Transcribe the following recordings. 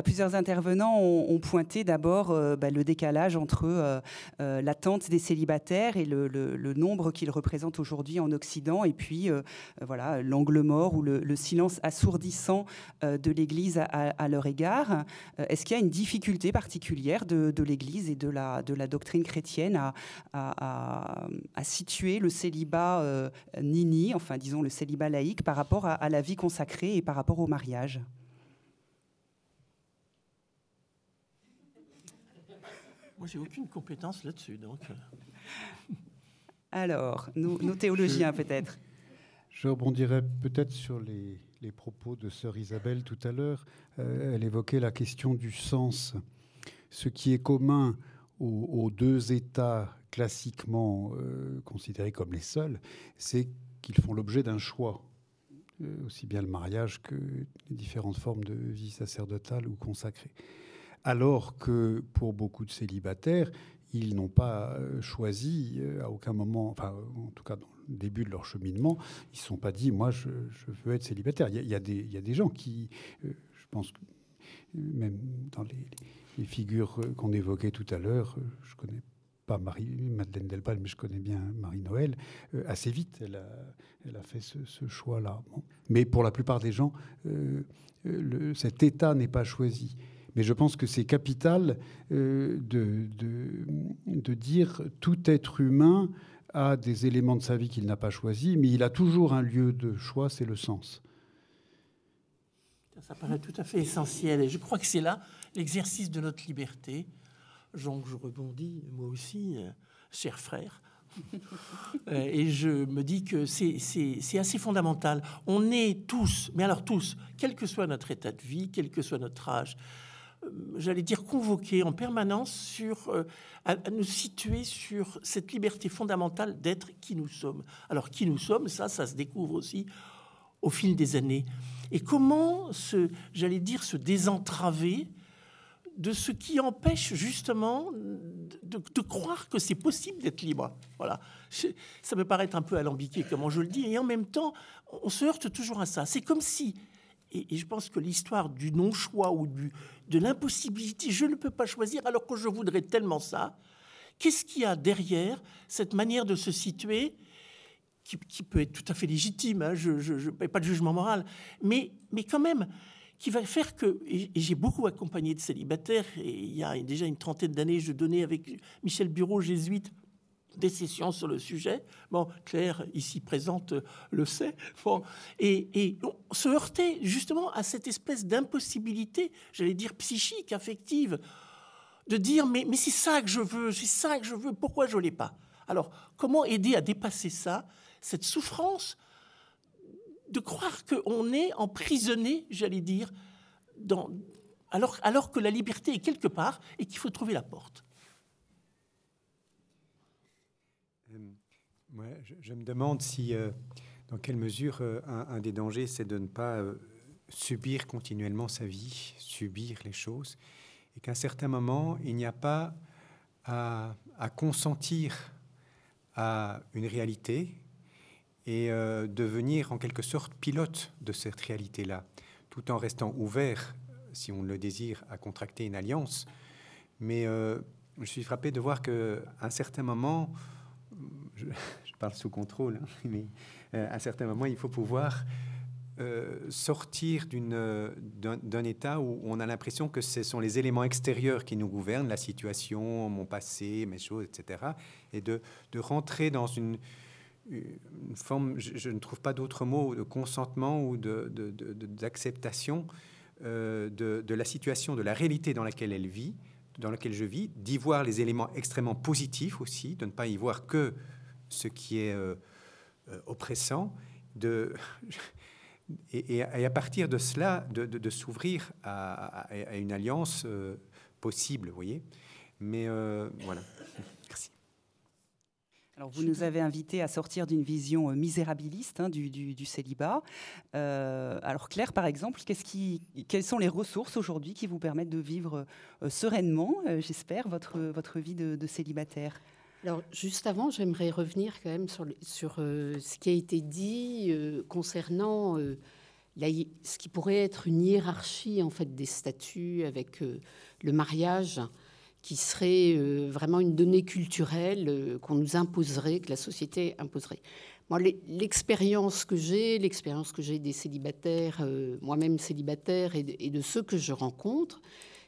Euh, plusieurs intervenants ont, pointé d'abord euh, bah, le décalage entre euh, l'attente des célibataires et le, nombre qu'ils représentent aujourd'hui en Occident, et puis voilà l'angle mort ou le, silence assourdissant de l'Église à, leur égard. Est-ce qu'il y a une difficulté particulière de, l'Église et de la, de la doctrine chrétienne à, à, situer le célibat nini, enfin disons le célibat laïque, par rapport à la vie consacrée et par rapport au mariage? Moi, j'ai aucune compétence là-dessus, donc. Euh. Alors, nos, théologiens peut-être. Je rebondirai peut-être sur les, propos de sœur Isabelle tout à l'heure. Euh, elle évoquait la question du sens. Ce qui est commun aux, deux États classiquement euh, considérés comme les seuls, c'est qu'ils font l'objet d'un choix. aussi bien le mariage que les différentes formes de vie sacerdotale ou consacrée alors que pour beaucoup de célibataires, ils n'ont pas euh, choisi euh, à aucun moment, enfin en tout cas dans le début de leur cheminement, ils ne se sont pas dit moi je, veux être célibataire. Il y, a, des, gens qui, euh, je pense même dans les, figures qu'on évoquait tout à l'heure, je connais pas Marie, Madeleine Delpal, mais je connais bien Marie-Noël, assez vite, elle a, fait ce, choix-là. Mais pour la plupart des gens, cet état n'est pas choisi. Mais je pense que c'est capital euh, de, de, dire tout être humain a des éléments de sa vie qu'il n'a pas choisis, mais il a toujours un lieu de choix, c'est le sens. Ça paraît tout à fait essentiel, et je crois que c'est là l'exercice de notre liberté. Jean, je rebondis, moi aussi, euh, cher frère. Euh, et je me dis que c'est assez fondamental. On est tous, mais alors tous, quel que soit notre état de vie, quel que soit notre âge, euh, j'allais dire, convoquer en permanence sur, euh, à, nous situer sur cette liberté fondamentale d'être qui nous sommes. Alors, qui nous sommes, ça, ça se découvre aussi au fil des années. Et comment, se, j'allais dire, se désentraver de ce qui empêche justement de, croire que c'est possible d'être libre. Voilà. Ça me paraît un peu alambiqué, comment je le dis, et en même temps, on se heurte toujours à ça. C'est comme si et, je pense que l'histoire du non-choix ou du, de l'impossibilité, je ne peux pas choisir alors que je voudrais tellement ça, qu'est-ce qu'il y a derrière cette manière de se situer qui, peut être tout à fait légitime, hein, je n'ai pas de jugement moral, mais, mais quand même, qui va faire que, et, j'ai beaucoup accompagné de célibataires, et il y a déjà une trentaine d'années, je donnais avec Michel Bureau, jésuite, sessions sur le sujet. Claire, ici présente, le sait. Et, on se heurtait justement à cette espèce d'impossibilité, j'allais dire psychique, affective, de dire mais, c'est ça que je veux, c'est ça que je veux, pourquoi je ne l'ai pas? Alors, comment aider à dépasser ça, cette souffrance de croire qu'on est emprisonné, j'allais dire, alors, alors que la liberté est quelque part et qu'il faut trouver la porte? Moi, je, me demande si, euh, dans quelle mesure euh, un, des dangers, c'est de ne pas euh, subir continuellement sa vie, subir les choses, et qu'à un certain moment, il n'y a pas à, consentir à une réalité et devenir en quelque sorte pilote de cette réalité-là, tout en restant ouvert, si on le désire, à contracter une alliance. Mais je suis frappé de voir qu'à un certain moment, parle sous contrôle, hein, mais euh, à un certain moment, il faut pouvoir euh, sortir d'un état où on a l'impression que ce sont les éléments extérieurs qui nous gouvernent, la situation, mon passé, mes choses, etc. Et de, de rentrer dans une, une forme, je, ne trouve pas d'autre mot, de consentement ou d'acceptation de, euh, de, de, la situation, de la réalité dans laquelle elle vit, dans laquelle je vis, d'y voir les éléments extrêmement positifs aussi, de ne pas y voir que ce qui est euh, euh, oppressant, de, et, à partir de cela, de, s'ouvrir à, une alliance euh, possible, vous voyez. Mais voilà. Merci. Alors, vous nous avez invité à sortir d'une vision misérabiliste hein, du, célibat. alors, Claire, par exemple, quelles sont les ressources aujourd'hui qui vous permettent de vivre sereinement, j'espère, votre, votre vie de célibataire? Alors, juste avant, j'aimerais revenir quand même sur, euh, ce qui a été dit euh, concernant. Euh, ce qui pourrait être une hiérarchie en fait des statuts avec le mariage qui serait vraiment une donnée culturelle qu'on nous imposerait, que la société imposerait. Moi, l'expérience que j'ai, l'expérience que j'ai des célibataires, moi-même célibataire, et de, ceux que je rencontre,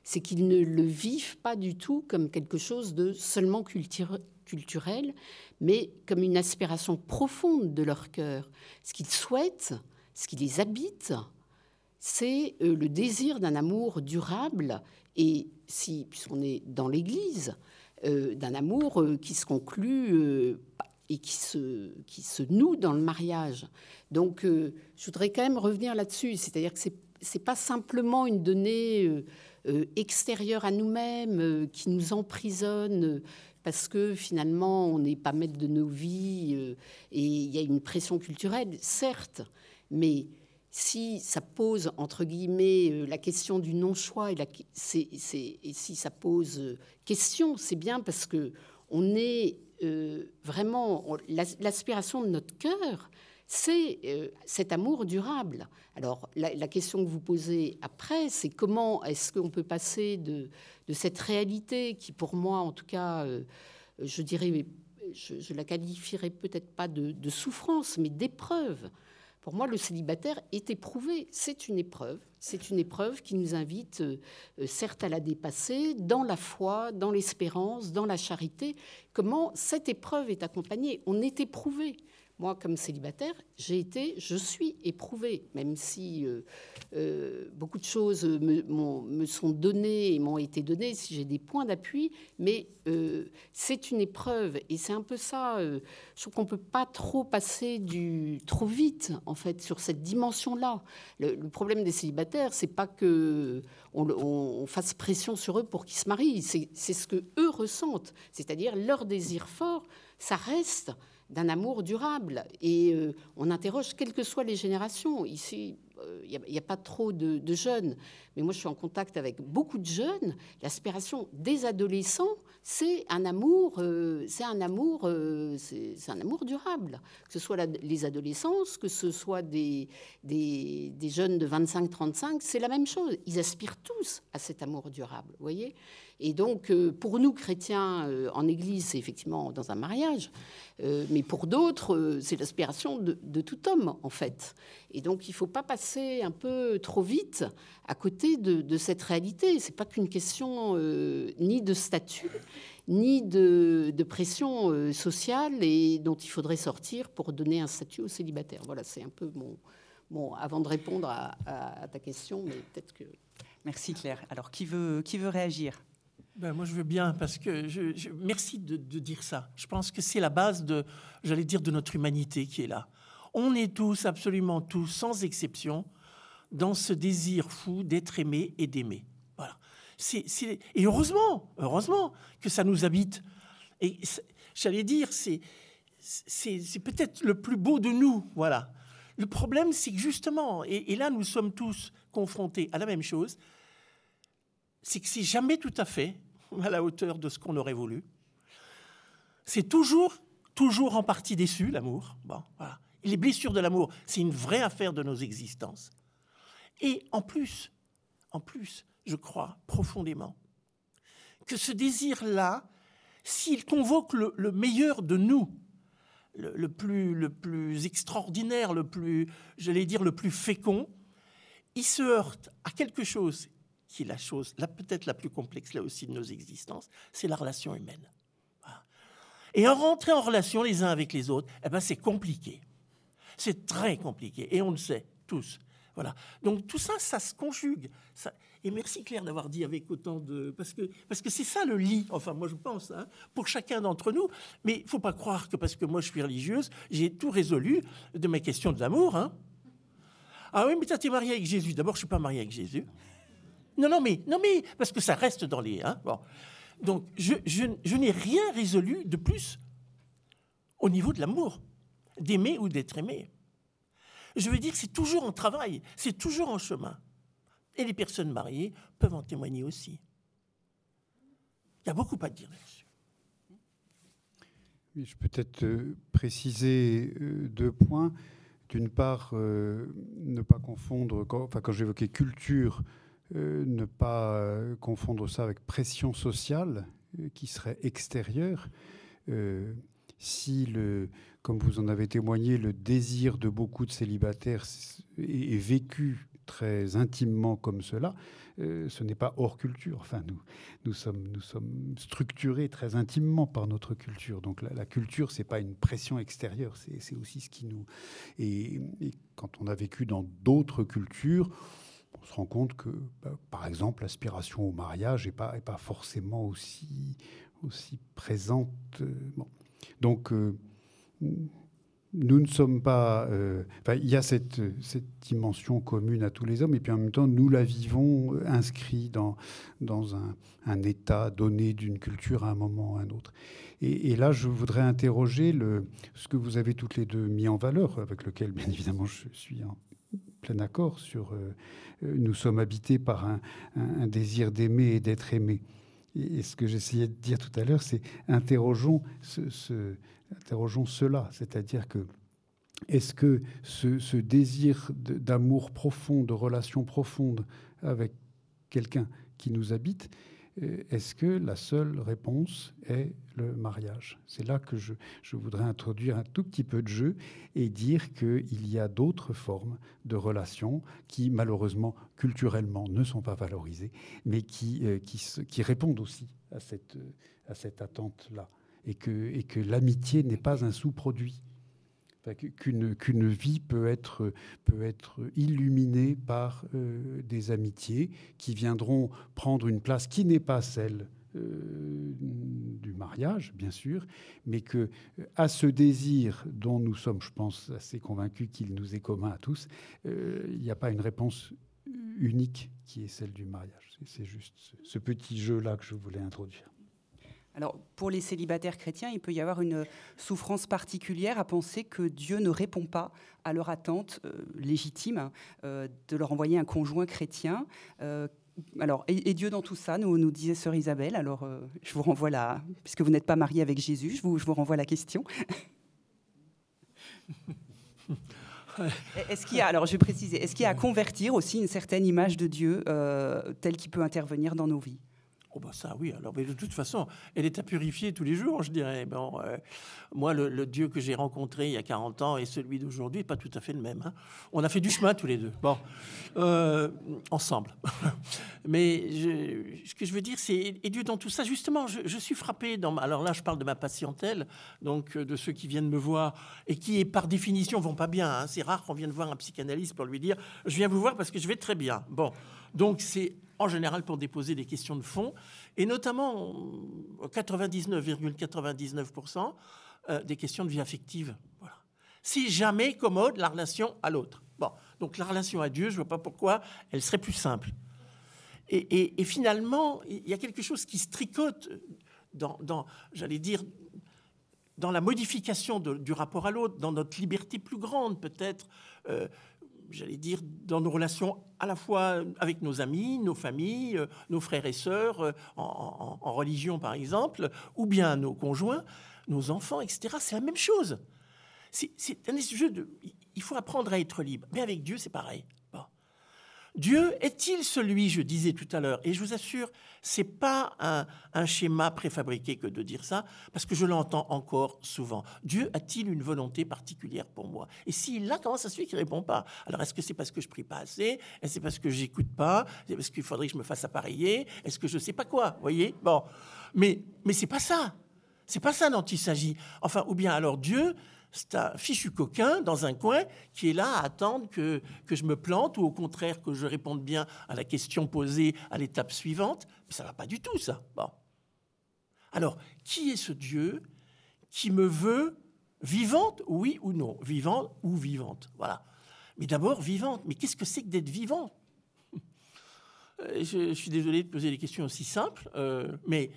c'est qu'ils ne le vivent pas du tout comme quelque chose de seulement culturel, mais comme une aspiration profonde de leur cœur. Ce qu'ils souhaitent, ce qui les habite, c'est euh, le désir d'un amour durable et, si, puisqu'on est dans l'Église, euh, d'un amour euh, qui se conclut et qui se, qui se noue dans le mariage. Donc, je voudrais quand même revenir là-dessus, c'est-à-dire que c'est n'est pas simplement une donnée extérieure à nous-mêmes qui nous emprisonne parce que finalement, on n'est pas maître de nos vies euh, et il y a une pression culturelle, certes, mais si ça pose, entre guillemets, euh, la question du non-choix et, si ça pose euh, question, c'est bien parce que on est vraiment, l'aspiration de notre cœur, c'est cet amour durable. Alors, la, question que vous posez après, c'est comment est-ce qu'on peut passer de, cette réalité qui, pour moi, en tout cas, euh, je dirais, je, la qualifierais peut-être pas de, souffrance, mais d'épreuve. Pour moi, le célibataire est éprouvé. C'est une épreuve. C'est une épreuve qui nous invite, euh, certes, à la dépasser dans la foi, dans l'espérance, dans la charité. Comment cette épreuve est accompagnée? On est éprouvé. Moi, comme célibataire, j'ai été, je suis éprouvée, même si euh, euh, beaucoup de choses me, sont données et m'ont été données, si j'ai des points d'appui, mais euh, c'est une épreuve et c'est un peu ça. je trouve qu'on peut pas trop passer du trop vite, en fait, sur cette dimension-là. Le, problème des célibataires, c'est pas que on, fasse pression sur eux pour qu'ils se marient, c'est ce que eux ressentent, c'est-à-dire leur désir fort, ça reste d'un amour durable. Et euh, on interroge, quelles que soient les générations. Ici, il euh, n'y a, pas trop de, jeunes, mais moi je suis en contact avec beaucoup de jeunes. L'aspiration des adolescents, c'est un amour, euh, c'est un amour, c'est un amour durable. Que ce soit les adolescents, que ce soit des, des, des jeunes de 25-35, c'est la même chose. Ils aspirent tous à cet amour durable, vous voyez? Et donc, euh, pour nous, chrétiens, euh, en Église, c'est effectivement dans un mariage, euh, mais pour d'autres, c'est l'aspiration de, tout homme, en fait. Et donc, il ne faut pas passer un peu trop vite à côté de, cette réalité. Ce n'est pas qu'une question ni de statut, ni de, pression sociale et dont il faudrait sortir pour donner un statut aux célibataires. Voilà, c'est un peu mon... Avant de répondre à, à ta question, mais peut-être que... Merci Claire. Alors, qui veut, qui veut réagir? Ben, moi, je veux bien, parce que merci de, dire ça. Je pense que c'est la base de, j'allais dire, de notre humanité qui est là. On est tous, absolument tous, sans exception, dans ce désir fou d'être aimé et d'aimer. Voilà. C'est, et heureusement, heureusement que ça nous habite. Et j'allais dire, c'est, c'est, peut-être le plus beau de nous. Voilà. Le problème, c'est que justement, et là, nous sommes tous confrontés à la même chose, c'est que c'est jamais tout à fait à la hauteur de ce qu'on aurait voulu. C'est toujours, toujours en partie déçu, l'amour. Bon, voilà. les blessures de l'amour, c'est une vraie affaire de nos existences. Et en plus, en plus, je crois profondément que ce désir-là, s'il convoque le, meilleur de nous, le, plus, le plus extraordinaire, le plus, j'allais dire, le plus fécond, il se heurte à quelque chose qui est la chose, peut-être la plus complexe là aussi de nos existences, c'est la relation humaine. Et en rentrer en relation les uns avec les autres, eh ben c'est compliqué. C'est très compliqué. Et on le sait tous. Voilà. Donc tout ça, ça se conjugue. Ça... Et merci Claire d'avoir dit avec autant de... Parce que parce que c'est ça le lit, enfin moi je pense, hein, pour chacun d'entre nous. Mais il faut pas croire que parce que moi je suis religieuse, j'ai tout résolu de mes questions de l'amour. Hein. Ah oui, mais tu es marié avec Jésus. D'abord, je suis pas marié avec Jésus. Non, non, mais, non, parce que ça reste dans les. Hein. Donc, je, n'ai rien résolu de plus au niveau de l'amour, d'aimer ou d'être aimé. Je veux dire, c'est toujours en travail, c'est toujours en chemin. Et les personnes mariées peuvent en témoigner aussi. Il y a beaucoup à dire là-dessus. je peux peut-être euh, préciser euh, deux points. d'une part, euh, ne pas confondre, quand, j'évoquais culture, ne pas euh, confondre ça avec pression sociale qui serait extérieure. si, le, comme vous en avez témoigné, le désir de beaucoup de célibataires est vécu très intimement comme cela, euh, ce n'est pas hors culture. Enfin, nous, nous, sommes, nous sommes structurés très intimement par notre culture. Donc la, culture, c'est pas une pression extérieure, c'est aussi ce qui nous... Et, quand on a vécu dans d'autres cultures, on se rend compte que, bah, par exemple, l'aspiration au mariage n'est pas, forcément aussi, présente. Euh. Donc, euh, nous ne sommes pas. Euh, il y a cette, dimension commune à tous les hommes, et puis en même temps, nous la vivons euh, inscrit dans, un, état donné d'une culture à un moment ou à un autre. Et, là, je voudrais interroger ce que vous avez toutes les deux mis en valeur, avec lequel, bien évidemment, je suis en plein accord sur. Euh, nous sommes habités par un, désir d'aimer et d'être aimé. Et, ce que j'essayais de dire tout à l'heure, c'est interrogeons interrogeons cela, c'est-à-dire que est-ce que ce, désir d'amour profond, de relation profonde avec quelqu'un qui nous habite, euh, est-ce que la seule réponse est le mariage? C'est là que je, voudrais introduire un tout petit peu de jeu et dire qu'il y a d'autres formes de relations qui, malheureusement, culturellement, ne sont pas valorisées, mais qui, euh, qui, répondent aussi à cette, à cette attente-là et que, et que l'amitié n'est pas un sous-produit. Qu'une vie peut être, peut être illuminée par euh, des amitiés qui viendront prendre une place qui n'est pas celle euh, du mariage, bien sûr, mais que à ce désir dont nous sommes, je pense, assez convaincus qu'il nous est commun à tous, euh, il n'y a pas une réponse unique qui est celle du mariage. C'est juste ce petit jeu-là que je voulais introduire. Alors, pour les célibataires chrétiens, il peut y avoir une souffrance particulière à penser que Dieu ne répond pas à leur attente euh, légitime euh, de leur envoyer un conjoint chrétien. Euh, alors, et, Dieu dans tout ça, nous, nous disait sœur Isabelle. Alors, je vous renvoie là, puisque vous n'êtes pas marié avec Jésus, je vous, je vous renvoie la question. Est-ce qu'il y a, alors je vais préciser, est-ce qu'il y a à convertir aussi une certaine image de Dieu telle qu'il peut intervenir dans nos vies? Oh bah ça oui, alors mais de toute façon, elle est à purifier tous les jours, je dirais. Bon, euh, moi, le, Dieu que j'ai rencontré il y a 40 ans et celui d'aujourd'hui, pas tout à fait le même. Hein. On a fait du chemin tous les deux, bon, euh, ensemble. mais ce que je veux dire, c'est, et Dieu dans tout ça, justement, je, suis frappé, dans, alors là je parle de ma patientèle, donc euh, de ceux qui viennent me voir et qui, par définition, vont pas bien. Hein. C'est rare qu'on vienne voir un psychanalyste pour lui dire, je viens vous voir parce que je vais très bien. Bon, donc c'est en général pour déposer des questions de fond, et notamment 99,99% euh, des questions de vie affective. Si jamais commode la relation à l'autre. Bon, donc la relation à Dieu, je ne vois pas pourquoi elle serait plus simple. Et, finalement, il y a quelque chose qui se tricote dans, j'allais dire, dans la modification du rapport à l'autre, dans notre liberté plus grande peut-être. Euh, j'allais dire, dans nos relations à la fois avec nos amis, nos familles, euh, nos frères et sœurs, euh, en, religion par exemple, ou bien nos conjoints, nos enfants, etc. C'est la même chose. C'est un jeu de. Il faut apprendre à être libre. Mais avec Dieu, c'est pareil. Dieu est-il celui, je disais tout à l'heure, et je vous assure, c'est pas un, schéma préfabriqué que de dire ça, parce que je l'entends encore souvent. Dieu a-t-il une volonté particulière pour moi? Et s'il l'a, comment ça se fait qu'il répond pas? Alors est-ce que c'est parce que je prie pas assez? Est-ce que c'est parce que j'écoute pas? Est-ce qu'il faudrait que je me fasse appareiller? Est-ce que je sais pas quoi? Voyez? Bon, mais mais c'est pas ça. C'est pas ça dont il s'agit. Enfin, ou bien alors Dieu, c'est un fichu coquin dans un coin qui est là à attendre que, je me plante ou au contraire que je réponde bien à la question posée à l'étape suivante. Mais ça ne va pas du tout, ça. Alors, qui est ce Dieu qui me veut vivante, oui ou non? Vivante ou vivante? Voilà. Mais d'abord, vivante. Mais qu'est-ce que c'est que d'être vivant? Euh, je, suis désolé de poser des questions aussi simples, euh, mais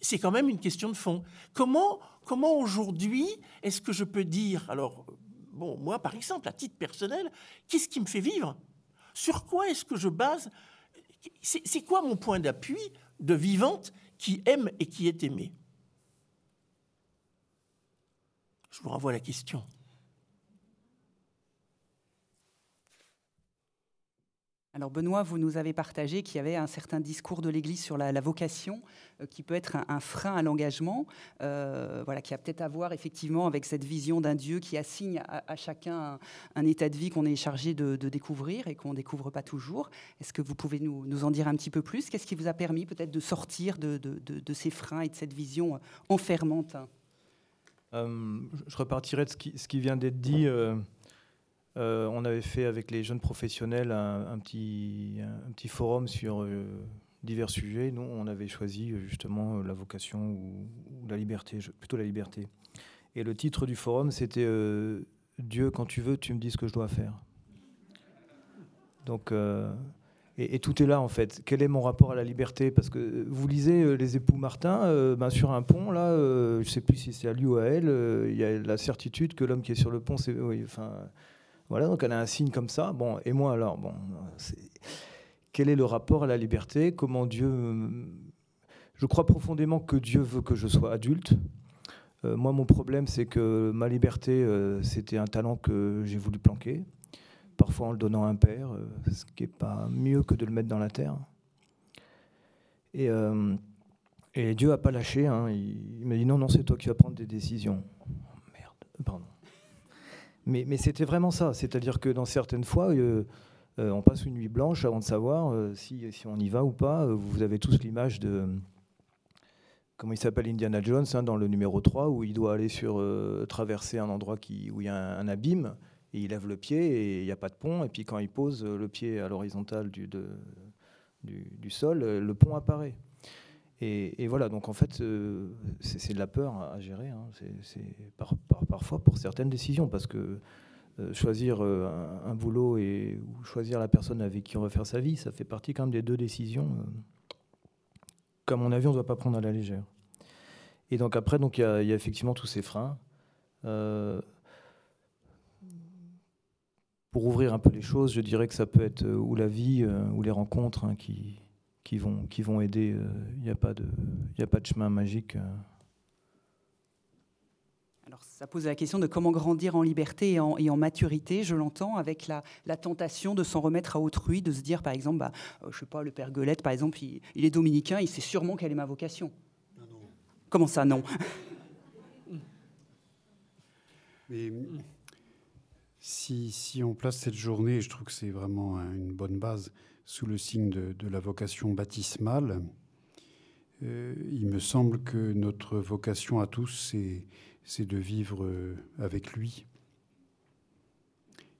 c'est quand même une question de fond. Comment, comment aujourd'hui est-ce que je peux dire, alors, bon, moi par exemple, à titre personnel, qu'est-ce qui me fait vivre? Sur quoi est-ce que je base? C'est quoi mon point d'appui de vivante qui aime et qui est aimée Je vous renvoie à la question. Alors Benoît, vous nous avez partagé qu'il y avait un certain discours de l'Église sur la, vocation euh, qui peut être un, frein à l'engagement, euh, voilà, qui a peut-être à voir effectivement avec cette vision d'un Dieu qui assigne à, chacun un, état de vie qu'on est chargé de, découvrir et qu'on ne découvre pas toujours. Est-ce que vous pouvez nous, en dire un petit peu plus? Qu'est-ce qui vous a permis peut-être de sortir de, ces freins et de cette vision enfermante? Je repartirai de ce qui vient d'être dit. Euh, on avait fait avec les jeunes professionnels un, petit, forum sur euh, divers sujets. Nous, on avait choisi euh, justement la vocation ou, la liberté, plutôt la liberté. Et le titre du forum, c'était Dieu, quand tu veux, tu me dis ce que je dois faire. Donc, et, tout est là en fait. Quel est mon rapport à la liberté? Parce que vous lisez les époux Martin, ben, sur un pont, là, je ne sais plus si c'est à lui ou à elle, il y a la certitude que l'homme qui est sur le pont, c'est. Oui, voilà, donc elle a un signe comme ça. Bon, et moi alors, bon, quel est le rapport à la liberté? Comment Dieu. Je crois profondément que Dieu veut que je sois adulte. Euh, moi, mon problème, c'est que ma liberté, euh, c'était un talent que j'ai voulu planquer, parfois en le donnant à un père, euh, ce qui n'est pas mieux que de le mettre dans la terre. Et, et Dieu n'a pas lâché. Hein. il, il m'a dit non, non, c'est toi qui vas prendre des décisions. Merde, pardon. Mais, c'était vraiment ça. C'est-à-dire que dans certaines fois, euh, euh, on passe une nuit blanche avant de savoir euh, si, on y va ou pas. Vous avez tous l'image de. Comment il s'appelle Indiana Jones hein, dans le numéro 3, où il doit aller sur, traverser un endroit qui, où il y a un, abîme, et il lève le pied et il n'y a pas de pont. Et puis quand il pose le pied à l'horizontale du, du sol, le pont apparaît. Et, voilà, donc en fait, euh, c'est de la peur à, gérer, hein. c'est parfois pour certaines décisions, parce que euh, choisir euh, un, boulot et, ou choisir la personne avec qui on va faire sa vie, ça fait partie quand même des deux décisions qu'à mon avis, on ne doit pas prendre à la légère. Et donc après, il y, a effectivement tous ces freins. pour ouvrir un peu les choses, je dirais que ça peut être ou la vie ou les rencontres hein, qui, qui vont, qui vont aider. Il euh, n'y a, pas de, a pas de chemin magique. Euh. Alors, ça pose la question de comment grandir en liberté et en, et en maturité, je l'entends, avec la, la, tentation de s'en remettre à autrui, de se dire, par exemple, bah, euh, je sais pas, le père Guelette, par exemple, il, est dominicain, il sait sûrement quelle est ma vocation. Non, non. Comment ça, non? Mais si, si, on place cette journée, je trouve que c'est vraiment une bonne base, sous le signe de, la vocation baptismale. Euh, il me semble que notre vocation à tous, c'est de vivre euh, avec lui.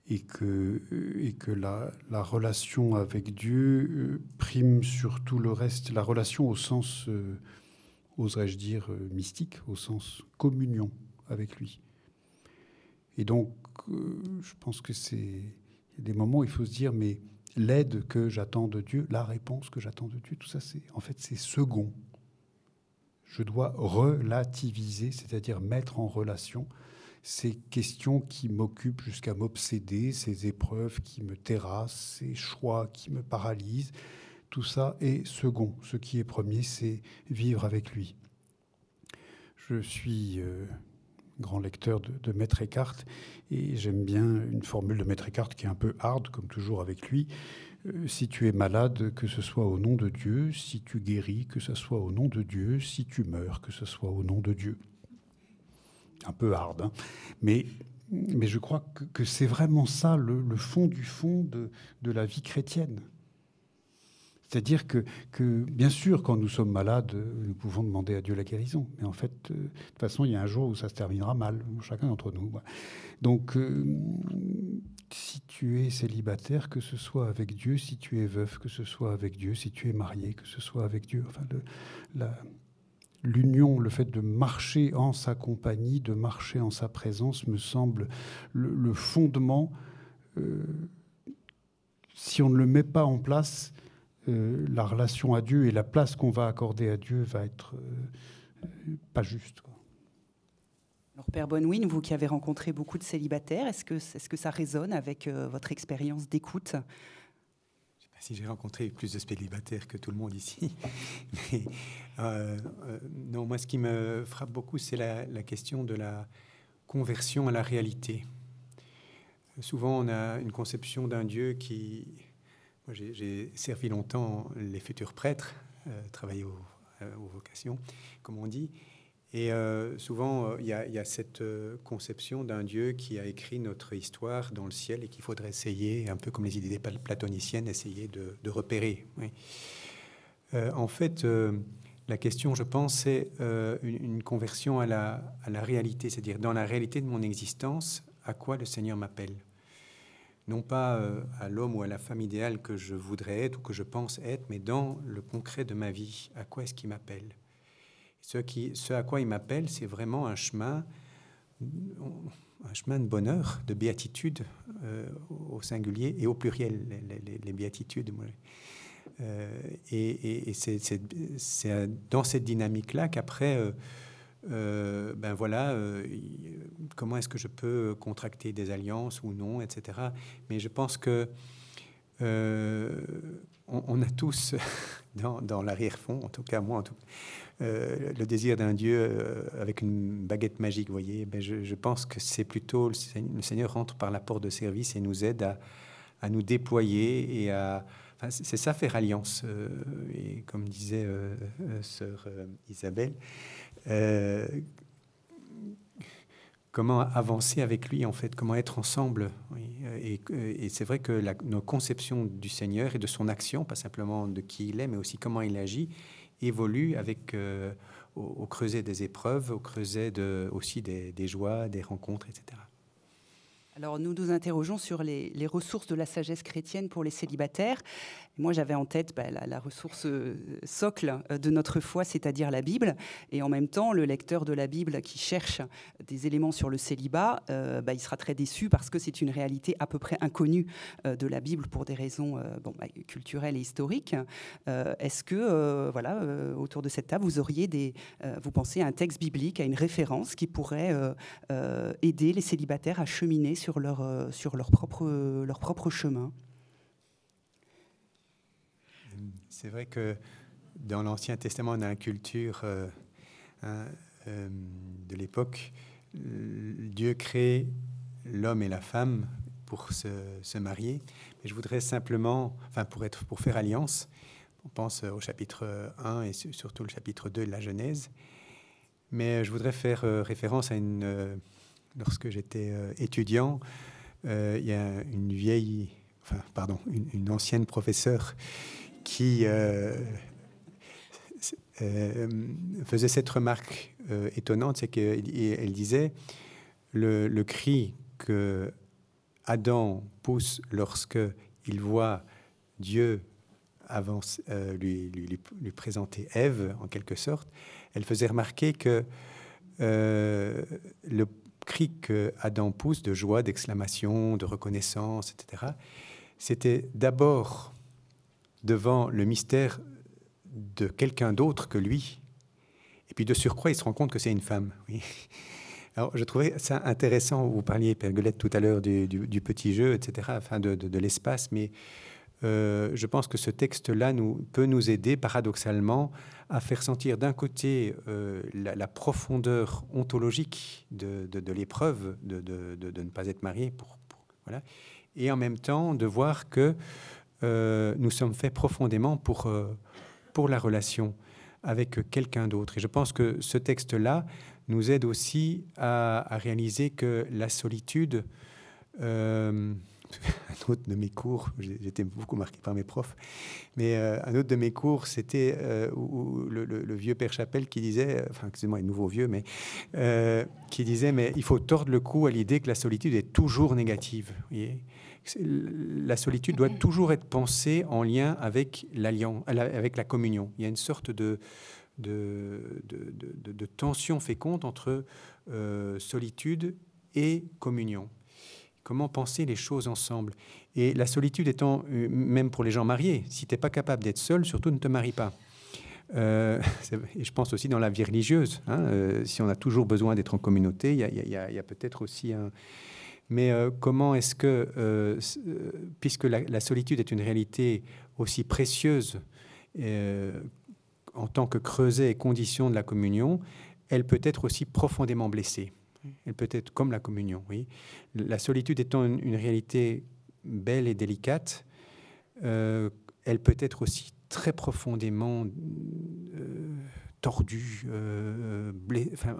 Et que, euh, et que la, la relation avec Dieu prime sur tout le reste, la relation au sens, oserais-je dire, mystique, au sens communion avec lui. Et donc, je pense que c'est des moments où il faut se dire, mais l'aide que j'attends de Dieu, la réponse que j'attends de Dieu, tout ça, c'est en fait c'est second. Je dois relativiser, c'est-à-dire mettre en relation ces questions qui m'occupent jusqu'à m'obséder, ces épreuves qui me terrassent, ces choix qui me paralysent. Tout ça est second. Ce qui est premier, c'est vivre avec lui. Je suis euh, grand lecteur de, Maître Eckhart, et j'aime bien une formule de Maître Eckhart qui est un peu hard, comme toujours avec lui. Euh, si tu es malade, que ce soit au nom de Dieu, si tu guéris, que ce soit au nom de Dieu, si tu meurs, que ce soit au nom de Dieu. Un peu hard, hein. mais, mais je crois que, c'est vraiment ça le, fond du fond de, de la vie chrétienne. C'est-à-dire que, bien sûr, quand nous sommes malades, nous pouvons demander à Dieu la guérison. Mais en fait, euh, de toute façon, il y a un jour où ça se terminera mal, chacun d'entre nous. Donc, euh, si tu es célibataire, que ce soit avec Dieu, si tu es veuf, que ce soit avec Dieu, si tu es marié, que ce soit avec Dieu. Enfin, l'union, le, fait de marcher en sa compagnie, de marcher en sa présence, me semble le, fondement. Euh, si on ne le met pas en place, euh, la relation à Dieu et la place qu'on va accorder à Dieu va être euh, pas juste. Alors, Père Bonwin, vous qui avez rencontré beaucoup de célibataires, est-ce que, est que ça résonne avec euh, votre expérience d'écoute? Je sais pas si j'ai rencontré plus de célibataires que tout le monde ici. non, moi, ce qui me frappe beaucoup, c'est la, la, question de la conversion à la réalité. Souvent, on a une conception d'un Dieu qui J'ai servi longtemps les futurs prêtres, travaillé aux vocations, comme on dit. Et euh, souvent, euh, il y, a cette euh, conception d'un Dieu qui a écrit notre histoire dans le ciel et qu'il faudrait essayer, un peu comme les idées platoniciennes, essayer de, repérer. en fait, la question, je pense, c'est une, conversion à la réalité, c'est-à-dire dans la réalité de mon existence, à quoi le Seigneur m'appelle? Non pas à l'homme ou à la femme idéale que je voudrais être ou que je pense être, mais dans le concret de ma vie, à quoi est-ce qu'il m'appelle ce, à quoi il m'appelle, c'est vraiment un chemin, un chemin de bonheur, de béatitude euh, au singulier et au pluriel, les, béatitudes. Euh, et, c'est dans cette dynamique-là qu'après, euh, ben voilà, comment est-ce que je peux contracter des alliances ou non, etc. Mais je pense que on, a tous dans, l'arrière-fond, en tout cas moi, euh, le désir d'un Dieu euh, avec une baguette magique, vous voyez, ben je, pense que c'est plutôt le Seigneur rentre par la porte de service et nous aide à, nous déployer et à. c'est ça faire alliance. Euh, et comme disait sœur Isabelle, comment avancer avec lui en fait, comment être ensemble? Et, c'est vrai que nos conceptions du Seigneur et de son action, pas simplement de qui il est, mais aussi comment il agit, évolue avec, euh, au, creuset des épreuves, au creuset aussi des, joies, des rencontres, etc. Alors nous nous interrogeons sur les, ressources de la sagesse chrétienne pour les célibataires. Moi, j'avais en tête bah, la, ressource euh, socle euh, de notre foi, c'est-à-dire la Bible. Et en même temps, le lecteur de la Bible qui cherche des éléments sur le célibat, euh, bah, il sera très déçu parce que c'est une réalité à peu près inconnue de la Bible pour des raisons bah, culturelles et historiques. Est-ce que, voilà, autour de cette table, vous auriez des, vous pensez à un texte biblique, à une référence qui pourrait aider les célibataires à cheminer sur leur, sur leur propre, leur propre chemin? C'est vrai que dans l'Ancien Testament, dans la culture euh, hein, euh, de l'époque, Dieu crée l'homme et la femme pour se, marier. Mais je voudrais simplement, enfin pour, être, pour faire alliance, on pense au chapitre 1 et surtout le chapitre 2 de la Genèse. Mais je voudrais faire euh, référence à une... lorsque j'étais étudiant, il y a une vieille, enfin pardon, une ancienne professeure qui euh, euh, faisait cette remarque euh, étonnante, c'est qu'elle disait le, cri que Adam pousse lorsque il voit Dieu avance, lui, lui, présenter Ève, en quelque sorte, elle faisait remarquer que le cri que Adam pousse de joie, d'exclamation, de reconnaissance, etc., c'était d'abord devant le mystère de quelqu'un d'autre que lui. Et puis de surcroît, il se rend compte que c'est une femme. Oui. Alors, je trouvais ça intéressant. Vous parliez, Père tout à l'heure du, petit jeu, etc., enfin de, l'espace, mais euh, je pense que ce texte-là peut nous aider paradoxalement à faire sentir d'un côté euh, la, profondeur ontologique de, de l'épreuve de, ne pas être marié, pour, voilà, et en même temps de voir que euh, nous sommes faits profondément pour, euh, pour la relation avec quelqu'un d'autre. Et je pense que ce texte-là nous aide aussi à, réaliser que la solitude, euh, un autre de mes cours, j'étais beaucoup marqué par mes profs, mais un autre de mes cours, c'était le, vieux Père Chapelle qui disait, enfin, excusez-moi, nouveau vieux, mais qui disait, mais il faut tordre le cou à l'idée que la solitude est toujours négative. Vous voyez la solitude doit toujours être pensée en lien avec, avec la communion. Il y a une sorte de, de, de, tension féconde entre euh, solitude et communion. Comment penser les choses ensemble? Et la solitude étant, euh, même pour les gens mariés, si tu n'es pas capable d'être seul, surtout ne te marie pas. Euh, et je pense aussi dans la vie religieuse. Hein, si on a toujours besoin d'être en communauté, il y a peut-être aussi un, mais euh, comment est-ce que, euh, euh, puisque la, solitude est une réalité aussi précieuse en tant que creuset et condition de la communion, elle peut être aussi profondément blessée. Elle peut être comme la communion, oui. La solitude étant une, réalité belle et délicate, elle peut être aussi très profondément tordue.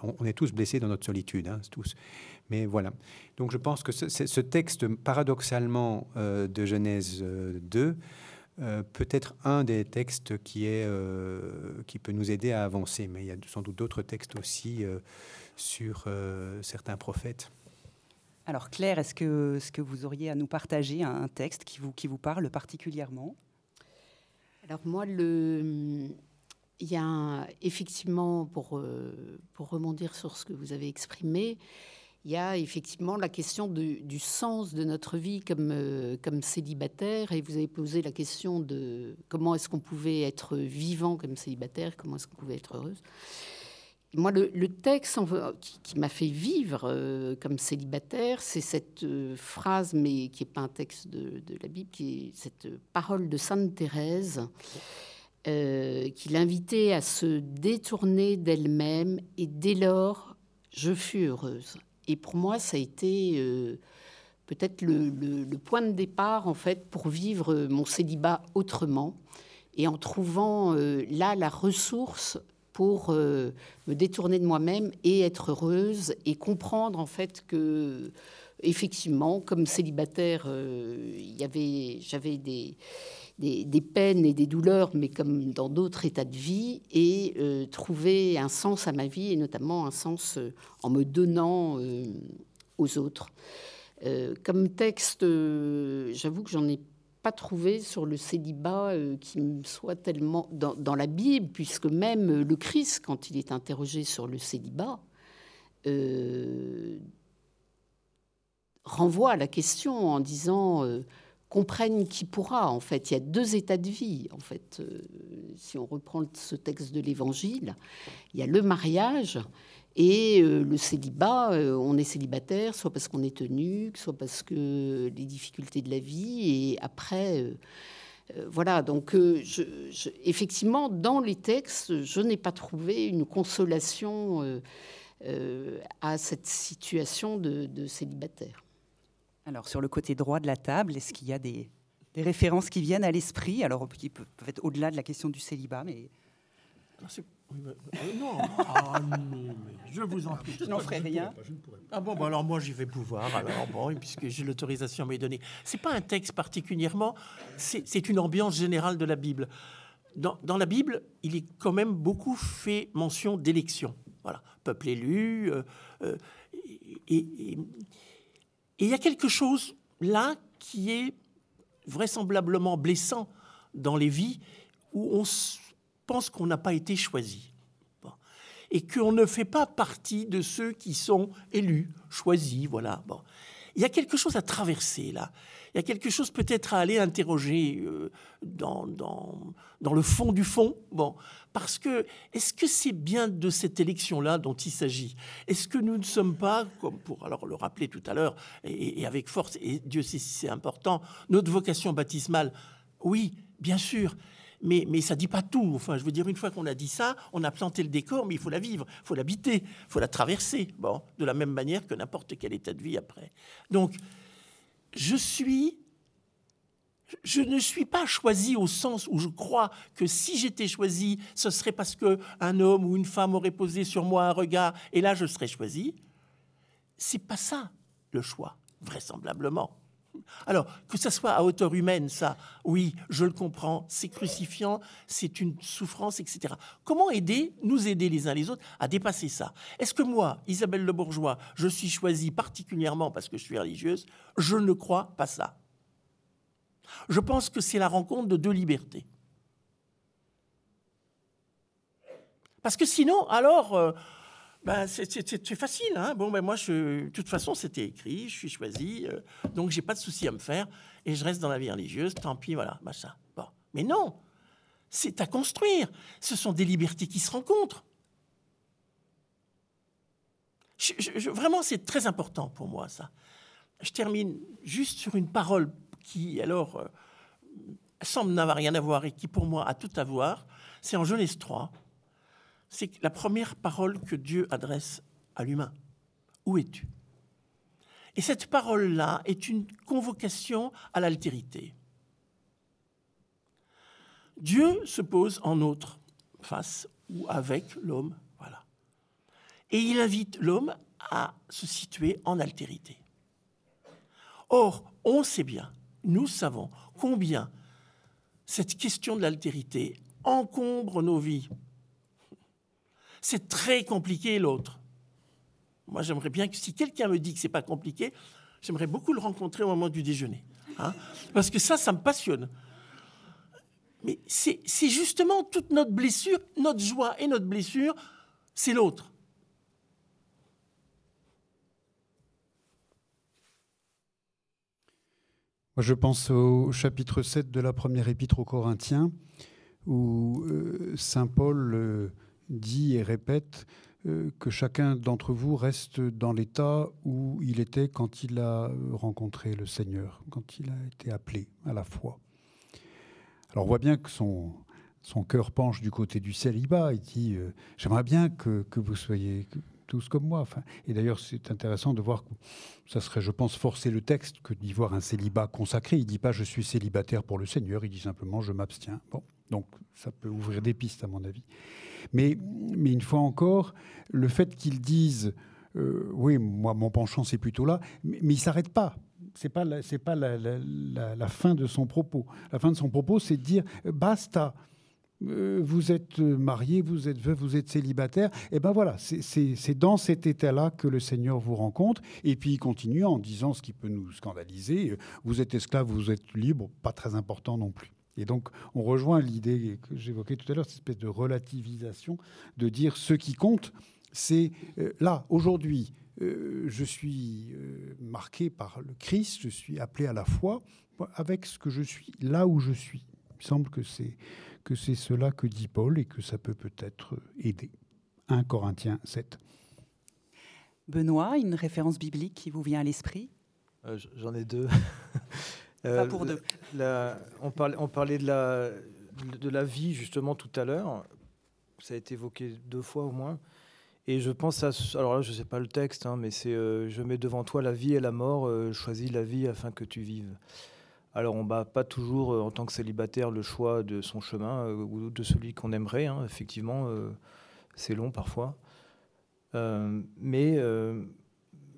On est tous blessés dans notre solitude, hein, tous. Mais voilà. Donc je pense que ce, ce texte, paradoxalement, de Genèse 2, peut être un des textes qui, est, qui peut nous aider à avancer. Mais il y a sans doute d'autres textes aussi sur certains prophètes. Alors Claire, est-ce que, ce que vous auriez à nous partager un texte qui vous, qui vous parle particulièrement? Alors moi, le, il y a effectivement, pour, euh, pour rebondir sur ce que vous avez exprimé, il y a effectivement la question du sens de notre vie comme, euh, comme célibataire. Et vous avez posé la question de comment est-ce qu'on pouvait être vivant comme célibataire, comment est-ce qu'on pouvait être heureuse. Moi, le, texte qui, m'a fait vivre euh, comme célibataire, c'est cette euh, phrase, mais qui n'est pas un texte de, la Bible, qui est cette parole de Sainte Thérèse, qui l'invitait à se détourner d'elle-même, et dès lors, je fus heureuse. Et pour moi, ça a été peut-être le, point de départ, en fait, pour vivre mon célibat autrement, et en trouvant là la ressource pour euh, me détourner de moi-même et être heureuse et comprendre en fait que effectivement, comme célibataire, euh, avait, j'avais des, des, peines et des douleurs, mais comme dans d'autres états de vie, et euh, trouver un sens à ma vie, et notamment un sens en me donnant aux autres. comme texte, j'avoue que j'en ai pas trouvé sur le célibat euh, qui me soit tellement dans, la Bible, puisque même euh, le Christ, quand il est interrogé sur le célibat, euh, renvoie à la question en disant comprenne qui pourra. En fait, il y a deux états de vie. En fait, si on reprend ce texte de l'Évangile, il y a le mariage et euh, le célibat, euh, on est célibataire, soit parce qu'on est tenu, soit parce que les difficultés de la vie. Et après, euh, voilà. Donc, effectivement, dans les textes, je n'ai pas trouvé une consolation à cette situation de, célibataire. Alors, sur le côté droit de la table, est-ce qu'il y a des, des, références qui viennent à l'esprit? Alors, qui peuvent être au-delà de la question du célibat, mais euh, non, ah, je vous en prie. Je n'en ferai rien. ah bon, alors moi j'y vais pouvoir. Alors bon, puisque j'ai l'autorisation à m'y donner. C'est pas un texte particulièrement. C'est une ambiance générale de la Bible. Dans, dans, la Bible, il est quand même beaucoup fait mention d'élection. Voilà, peuple élu. Euh, euh, et il y a quelque chose là qui est vraisemblablement blessant dans les vies où on pense qu'on n'a pas été choisi. Et qu'on ne fait pas partie de ceux qui sont élus, choisis, voilà. Bon. Il y a quelque chose à traverser là. Il y a quelque chose peut-être à aller interroger euh, dans, le fond du fond. Bon, parce que est-ce que c'est bien de cette élection-là dont il s'agit? Est-ce que nous ne sommes pas, comme pour alors le rappeler tout à l'heure, et, et, avec force, et Dieu sait si c'est important, notre vocation baptismale? Oui, bien sûr mais, mais ça dit pas tout. Enfin, je veux dire, une fois qu'on a dit ça, on a planté le décor, mais il faut la vivre, il faut l'habiter, il faut la traverser. Bon, de la même manière que n'importe quel état de vie après. Donc, je suis je ne suis pas choisi au sens où je crois que si j'étais choisi, ce serait parce que un homme ou une femme aurait posé sur moi un regard et là je serais choisi. C'est pas ça le choix, vraisemblablement. Alors, que ça soit à hauteur humaine, ça, oui, je le comprends, c'est crucifiant, c'est une souffrance, etc. Comment aider, nous aider les uns les autres à dépasser ça? Est-ce que moi, Isabelle Le Bourgeois, je suis choisie particulièrement parce que je suis religieuse? Je ne crois pas ça. Je pense que c'est la rencontre de deux libertés. Parce que sinon, alors... Euh, ben, c'est facile. Hein bon, ben moi, de toute façon, c'était écrit, je suis choisi, euh, donc j'ai pas de souci à me faire et je reste dans la vie religieuse. Tant pis, voilà, machin. Bon, mais non, c'est à construire. Ce sont des libertés qui se rencontrent. vraiment, c'est très important pour moi ça. Je termine juste sur une parole qui, alors, euh, semble n'avoir rien à voir et qui, pour moi, a tout à voir. C'est en Genèse 3 c'est la première parole que Dieu adresse à l'humain. Où es-tu? Et cette parole-là est une convocation à l'altérité. Dieu se pose en autre face ou avec l'homme, voilà. Et il invite l'homme à se situer en altérité. Or, on sait bien, nous savons combien cette question de l'altérité encombre nos vies. C'est très compliqué l'autre. Moi, j'aimerais bien que si quelqu'un me dit que c'est pas compliqué, j'aimerais beaucoup le rencontrer au moment du déjeuner. Hein. Parce que ça, ça me passionne. Mais c'est justement toute notre blessure, notre joie et notre blessure, c'est l'autre. Je pense au chapitre 7 de la première épître aux Corinthiens, où euh, Saint Paul euh, dit et répète euh, que chacun d'entre vous reste dans l'état où il était quand il a rencontré le Seigneur, quand il a été appelé à la foi. Alors on voit bien que son, son cœur penche du côté du célibat. Il dit euh, J'aimerais bien que, que, vous soyez tous comme moi. Enfin, et d'ailleurs, c'est intéressant de voir que ça serait, je pense, forcer le texte que d'y voir un célibat consacré. Il ne dit pas Je suis célibataire pour le Seigneur, il dit simplement Je m'abstiens. Bon, donc ça peut ouvrir des pistes, à mon avis. Mais, mais une fois encore, le fait qu'ils disent euh, oui, moi, mon penchant, c'est plutôt là, mais, il ne s'arrête pas. Ce n'est pas, la, pas la, fin de son propos. La fin de son propos, c'est de dire basta. Euh, vous êtes marié, vous êtes veuf, vous êtes célibataire, et ben voilà, c'est dans cet état-là que le Seigneur vous rencontre. Et puis il continue en disant ce qui peut nous scandaliser vous êtes esclave, vous êtes libre, pas très important non plus. Et donc, on rejoint l'idée que j'évoquais tout à l'heure, cette espèce de relativisation, de dire ce qui compte, c'est euh, là, aujourd'hui, euh, je suis euh, marqué par le Christ, je suis appelé à la foi avec ce que je suis, là où je suis. Il me semble que c'est que c'est cela que dit Paul et que ça peut peut-être aider. 1 Corinthiens 7. Benoît, une référence biblique qui vous vient à l'esprit? J'en ai deux. Euh, pour deux. on, parlait, on parlait de la, de la vie justement tout à l'heure. Ça a été évoqué deux fois au moins. Et je pense à. Alors là, je ne sais pas le texte, hein, mais c'est euh, Je mets devant toi la vie et la mort, euh, choisis la vie afin que tu vives. Alors, on ne bat pas toujours, en tant que célibataire, le choix de son chemin ou de celui qu'on aimerait. Hein. Effectivement, c'est long parfois. mais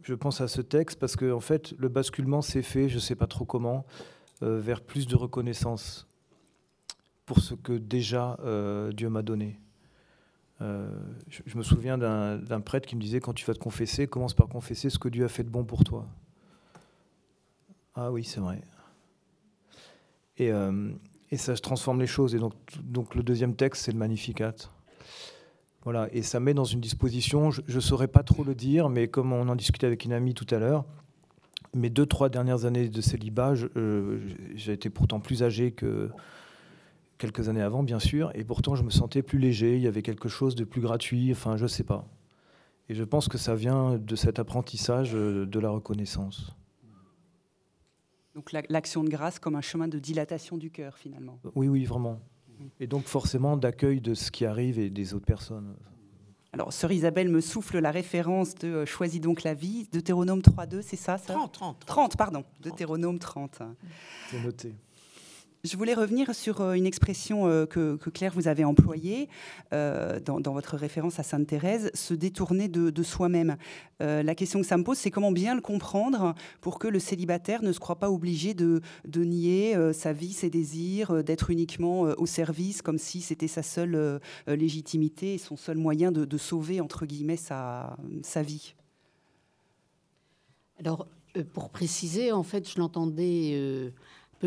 je pense à ce texte parce que fait, le basculement s'est fait, je ne sais pas trop comment, euh, vers plus de reconnaissance pour ce que déjà euh, Dieu m'a donné. Euh, je, me souviens d'un prêtre qui me disait quand tu vas te confesser, commence par confesser ce que Dieu a fait de bon pour toi. Ah oui, c'est vrai. Et, ça transforme les choses. Et donc le deuxième texte, c'est le Magnificat. Voilà, et ça met dans une disposition, je ne saurais pas trop le dire, mais comme on en discutait avec une amie tout à l'heure, mes deux, trois dernières années de célibat, euh, j'ai été pourtant plus âgé que quelques années avant, bien sûr, et pourtant je me sentais plus léger, il y avait quelque chose de plus gratuit, enfin, je ne sais pas. Et je pense que ça vient de cet apprentissage euh, de la reconnaissance. Donc l'action de grâce comme un chemin de dilatation du cœur, finalement. Oui, oui, vraiment et donc forcément d'accueil de ce qui arrive et des autres personnes. Alors, sœur Isabelle me souffle la référence de euh, Choisis donc la vie, Deutéronome 3.2, c'est ça, ça 30, 30. 30, pardon, Deutéronome 30. C'est noté. Je voulais revenir sur euh, une expression euh, que, Claire vous avez employée euh, dans, votre référence à Sainte Thérèse, se détourner de, soi-même. la question que ça me pose, c'est comment bien le comprendre pour que le célibataire ne se croit pas obligé de, nier sa vie, ses désirs, d'être uniquement au service, comme si c'était sa seule légitimité et son seul moyen de, sauver, entre guillemets, sa, sa vie. Alors, pour préciser, en fait, je l'entendais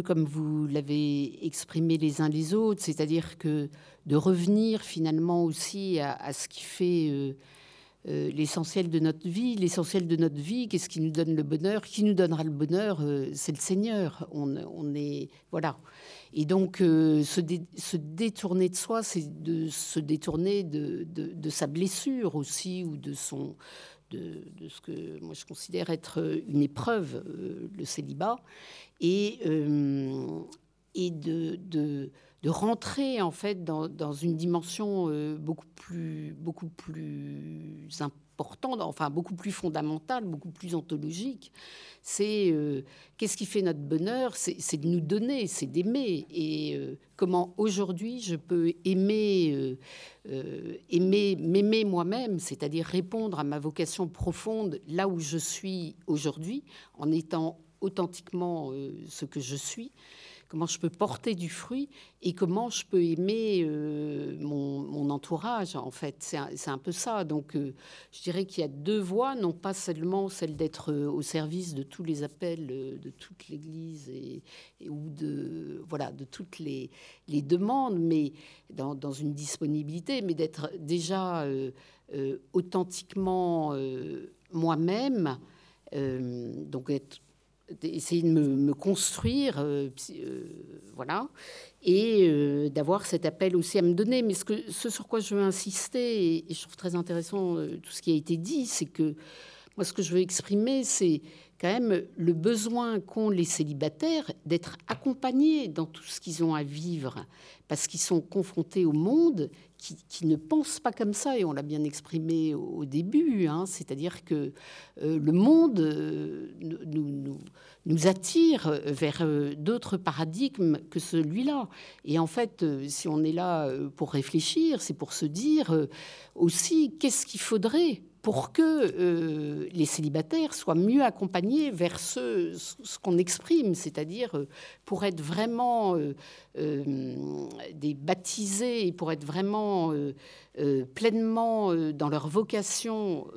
comme vous l'avez exprimé les uns les autres, c'est-à-dire que de revenir finalement aussi à, ce qui fait euh, euh, l'essentiel de notre vie. L'essentiel de notre vie, qu'est-ce qui nous donne le bonheur Qui nous donnera le bonheur euh, C'est le Seigneur. On, est voilà. Et donc se, détourner de soi, c'est de se détourner de, sa blessure aussi ou de son de, ce que moi je considère être une épreuve, le célibat. Et, euh, et de, de, rentrer en fait dans, dans une dimension euh, beaucoup plus, beaucoup plus important, enfin beaucoup plus fondamental, beaucoup plus ontologique. C'est euh, qu'est-ce qui fait notre bonheur? C'est de nous donner, c'est d'aimer. Et euh, comment aujourd'hui je peux aimer, euh, aimer, m'aimer moi-même, c'est-à-dire répondre à ma vocation profonde là où je suis aujourd'hui, en étant authentiquement ce que je suis comment je peux porter du fruit et comment je peux aimer euh, mon, entourage, en fait. C'est un, peu ça. Donc, euh, je dirais qu'il y a deux voies, non pas seulement celle d'être euh, au service de tous les appels de toute l'Église et, ou de, voilà, de toutes les, demandes, mais dans, une disponibilité, mais d'être déjà authentiquement moi-même. donc être d'essayer de me, construire, euh, euh, voilà, et euh, d'avoir cet appel aussi à me donner. Mais ce, sur quoi je veux insister, et, je trouve très intéressant tout ce qui a été dit, c'est que moi, ce que je veux exprimer, c'est quand même le besoin qu'ont les célibataires d'être accompagnés dans tout ce qu'ils ont à vivre, parce qu'ils sont confrontés au monde qui, ne pensent pas comme ça, et on l'a bien exprimé au, début, hein, c'est-à-dire que euh, le monde euh, nous, nous, attire vers euh, d'autres paradigmes que celui-là. Et en fait, si on est là pour réfléchir, c'est pour se dire aussi qu'est-ce qu'il faudrait pour que euh, les célibataires soient mieux accompagnés vers ce, qu'on exprime, c'est-à-dire euh, pour être vraiment euh, des baptisés, pour être vraiment pleinement dans leur vocation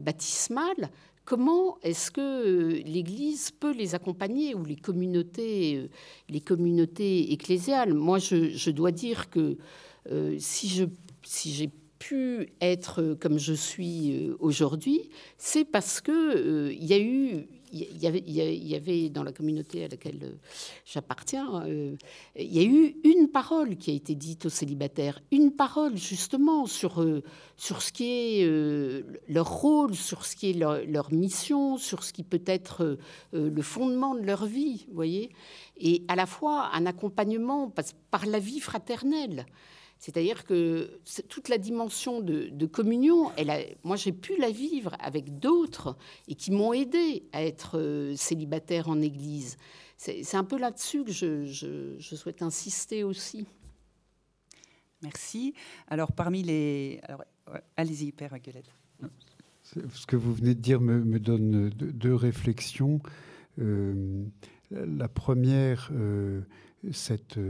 baptismale, comment est-ce que l'Église peut les accompagner ou les communautés, les communautés ecclésiales? Moi, je, dois dire que si je si j'ai pu être comme je suis euh, aujourd'hui, c'est parce que euh, il y a eu il y, avait, dans la communauté à laquelle euh, j'appartiens, il y a eu une parole qui a été dite aux célibataires, une parole justement sur, sur ce qui est leur rôle, sur ce qui est leur, leur, mission, sur ce qui peut être le fondement de leur vie, voyez, et à la fois un accompagnement par la vie fraternelle. C'est-à-dire que toute la dimension de, communion, elle moi j'ai pu la vivre avec d'autres et qui m'ont aidé à être euh, célibataire en Église. C'est un peu là-dessus que je, souhaite insister aussi. Merci. Alors parmi les... Allez-y, Père Aguelette. Ce que vous venez de dire me, donne deux réflexions. Euh, la première, euh, cette,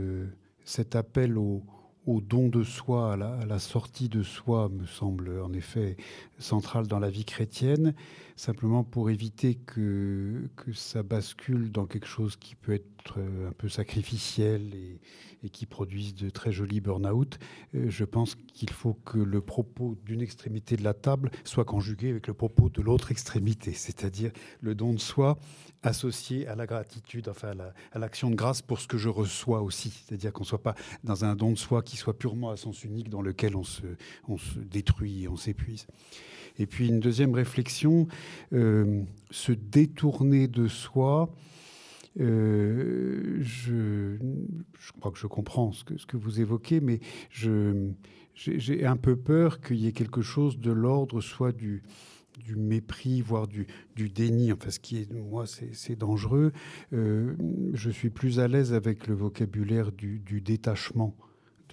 cet appel au au don de soi, à la, sortie de soi, me semble en effet central dans la vie chrétienne, simplement pour éviter que, que ça bascule dans quelque chose qui peut être un peu sacrificiel et, qui produisent de très jolis burn-out, euh, je pense qu'il faut que le propos d'une extrémité de la table soit conjugué avec le propos de l'autre extrémité, c'est-à-dire le don de soi associé à la gratitude, enfin à l'action de grâce pour ce que je reçois aussi. C'est-à-dire qu'on ne soit pas dans un don de soi qui soit purement à sens unique dans lequel on se, on se détruit et on s'épuise. Et puis une deuxième réflexion, euh, se détourner de soi, euh, je, crois que je comprends ce que, vous évoquez, mais j'ai un peu peur qu'il y ait quelque chose de l'ordre, soit du, du mépris, voire du, du, déni. Enfin, ce qui est, moi, c'est dangereux. Euh, je suis plus à l'aise avec le vocabulaire du, du détachement,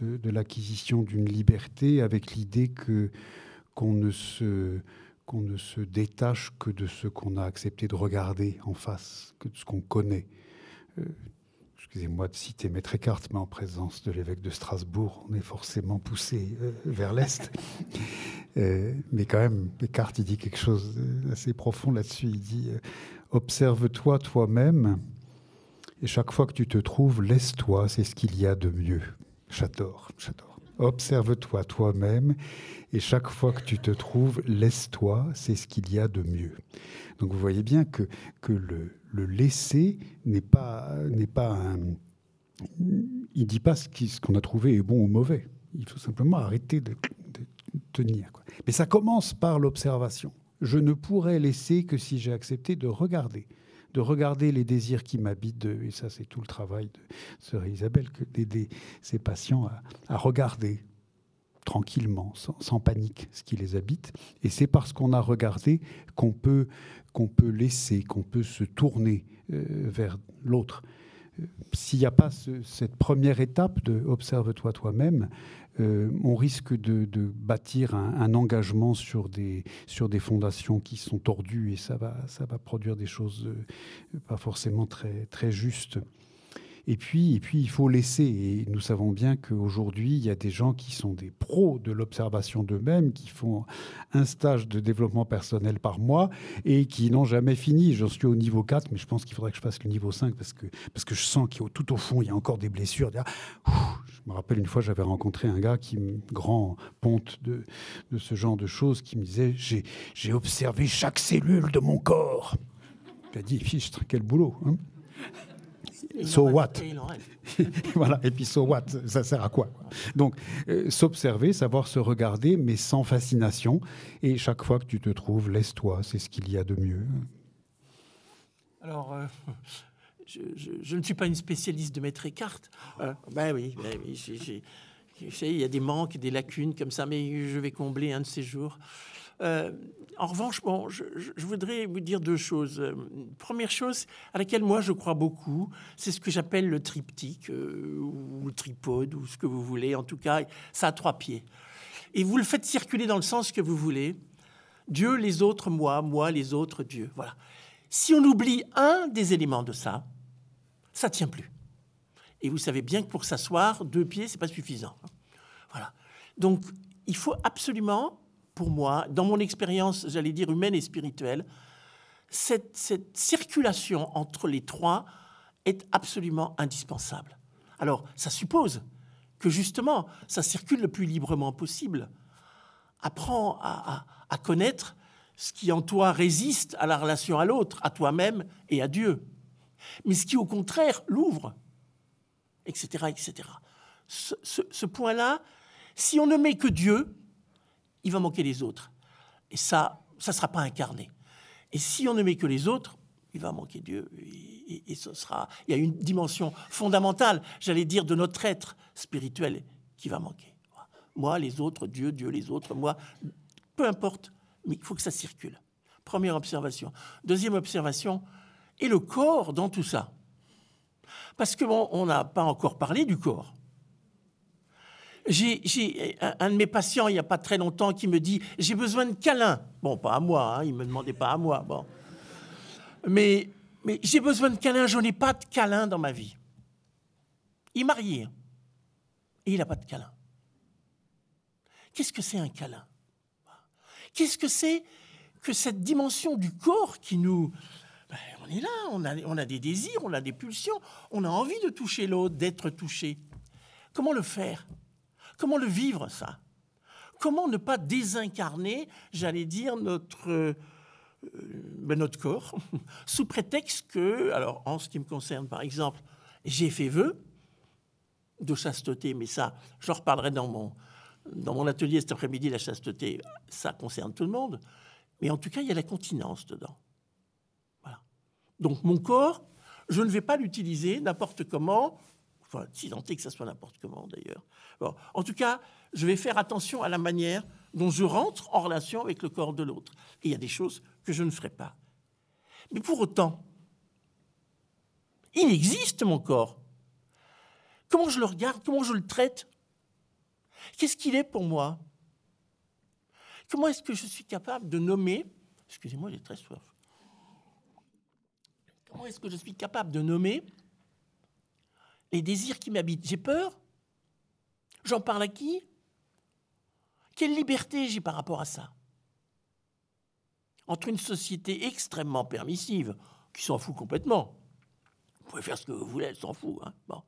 de, de l'acquisition d'une liberté, avec l'idée que qu'on ne se qu'on ne se détache que de ce qu'on a accepté de regarder en face, que de ce qu'on connaît. Euh, excusez-moi de citer Maître Eckhart, mais en présence de l'évêque de Strasbourg, on est forcément poussé euh, vers l'Est. Euh, mais quand même, Eckhart, dit quelque chose d'assez profond là-dessus. Il dit Observe-toi toi-même, et chaque fois que tu te trouves, laisse-toi, c'est ce qu'il y a de mieux. J'adore, j'adore. Observe-toi toi-même et chaque fois que tu te trouves, laisse-toi, c'est ce qu'il y a de mieux. Donc vous voyez bien que, que le, le laisser n'est pas, n'est pas un... Il ne dit pas ce qu'on a trouvé est bon ou mauvais. Il faut simplement arrêter de, tenir. Mais ça commence par l'observation. Je ne pourrais laisser que si j'ai accepté de regarder de regarder les désirs qui m'habitent, et ça c'est tout le travail de sœur Isabelle, d'aider ses patients à, regarder tranquillement, sans, panique, ce qui les habite. Et c'est parce qu'on a regardé qu'on peut, qu'on peut laisser, qu'on peut se tourner euh, vers l'autre. Euh, s'il n'y a pas cette première étape de observe-toi toi-même, euh, on risque de, bâtir un, engagement sur des, fondations qui sont tordues et ça va, produire des choses pas forcément très justes. Et puis, et puis, il faut laisser. Et nous savons bien qu'aujourd'hui, il y a des gens qui sont des pros de l'observation d'eux-mêmes, qui font un stage de développement personnel par mois et qui n'ont jamais fini. J'en suis au niveau 4, mais je pense qu'il faudrait que je fasse le niveau 5 parce que, parce que je sens qu'il tout au fond, il y a encore des blessures. Je me rappelle une fois, j'avais rencontré un gars qui, grand ponte de, de ce genre de choses, qui me disait J'ai observé chaque cellule de mon corps. Il a dit Fichtre, quel boulot hein? So what? Voilà, et puis so what Ça sert à quoi? Donc, euh, s'observer, savoir se regarder, mais sans fascination. Et chaque fois que tu te trouves, laisse-toi, c'est ce qu'il y a de mieux. Alors, euh, je, ne suis pas une spécialiste de mettre écarte. Euh, ben oui, ben oui il y a des manques, des lacunes comme ça, mais je vais combler un de ces jours. Euh, en revanche, bon, je, voudrais vous dire deux choses. Euh, première chose à laquelle moi je crois beaucoup, c'est ce que j'appelle le triptyque euh, ou le tripode ou ce que vous voulez. En tout cas, ça a trois pieds. Et vous le faites circuler dans le sens que vous voulez. Dieu, les autres, moi, moi, les autres, Dieu. Voilà. Si on oublie un des éléments de ça, ça tient plus. Et vous savez bien que pour s'asseoir, deux pieds, c'est pas suffisant. Voilà. Donc, il faut absolument pour moi, dans mon expérience, j'allais dire humaine et spirituelle, cette, circulation entre les trois est absolument indispensable. Alors, ça suppose que justement, ça circule le plus librement possible. Apprends à, connaître ce qui en toi résiste à la relation à l'autre, à toi-même et à Dieu. Mais ce qui, au contraire, l'ouvre, etc., etc. Ce point-là, si on ne met que Dieu, il va manquer les autres. Et ça, ça ne sera pas incarné. Et si on ne met que les autres, il va manquer Dieu. Et, ce sera, il y a une dimension fondamentale, j'allais dire, de notre être spirituel qui va manquer. Moi, les autres, Dieu, Dieu, les autres, moi, peu importe, mais il faut que ça circule. Première observation. Deuxième observation, et le corps dans tout ça? Parce que on n'a pas encore parlé du corps. J'ai un, de mes patients, il n'y a pas très longtemps, qui me dit J'ai besoin de câlins. Bon, pas à moi, hein, il ne me demandait pas à moi. Bon. Mais, mais j'ai besoin de câlins, je n'ai pas de câlins dans ma vie. Il est marié hein, et il n'a pas de câlin. Qu'est-ce que c'est un câlin? Qu'est-ce que c'est que cette dimension du corps qui nous... Ben, on est là, on a, on a des désirs, on a des pulsions, on a envie de toucher l'autre, d'être touché. Comment le faire? Comment le vivre, ça? Comment ne pas désincarner, j'allais dire, notre, euh, ben, notre corps, sous prétexte que, alors en ce qui me concerne par exemple, j'ai fait vœu de chasteté, mais ça, j'en reparlerai dans mon, dans mon atelier cet après-midi, la chasteté, ça concerne tout le monde, mais en tout cas, il y a la continence dedans. Voilà. Donc mon corps, je ne vais pas l'utiliser n'importe comment, enfin, que ça soit n'importe comment d'ailleurs, en tout cas, je vais faire attention à la manière dont je rentre en relation avec le corps de l'autre. Il y a des choses que je ne ferai pas. Mais pour autant, il existe mon corps. Comment je le regarde Comment je le traite? Qu'est-ce qu'il est pour moi? Comment est-ce que je suis capable de nommer Excusez-moi, j'ai très soif. Comment est-ce que je suis capable de nommer les désirs qui m'habitent. J'ai peur. J'en parle à qui? Quelle liberté j'ai par rapport à ça? Entre une société extrêmement permissive, qui s'en fout complètement, vous pouvez faire ce que vous voulez, elle s'en fout, hein,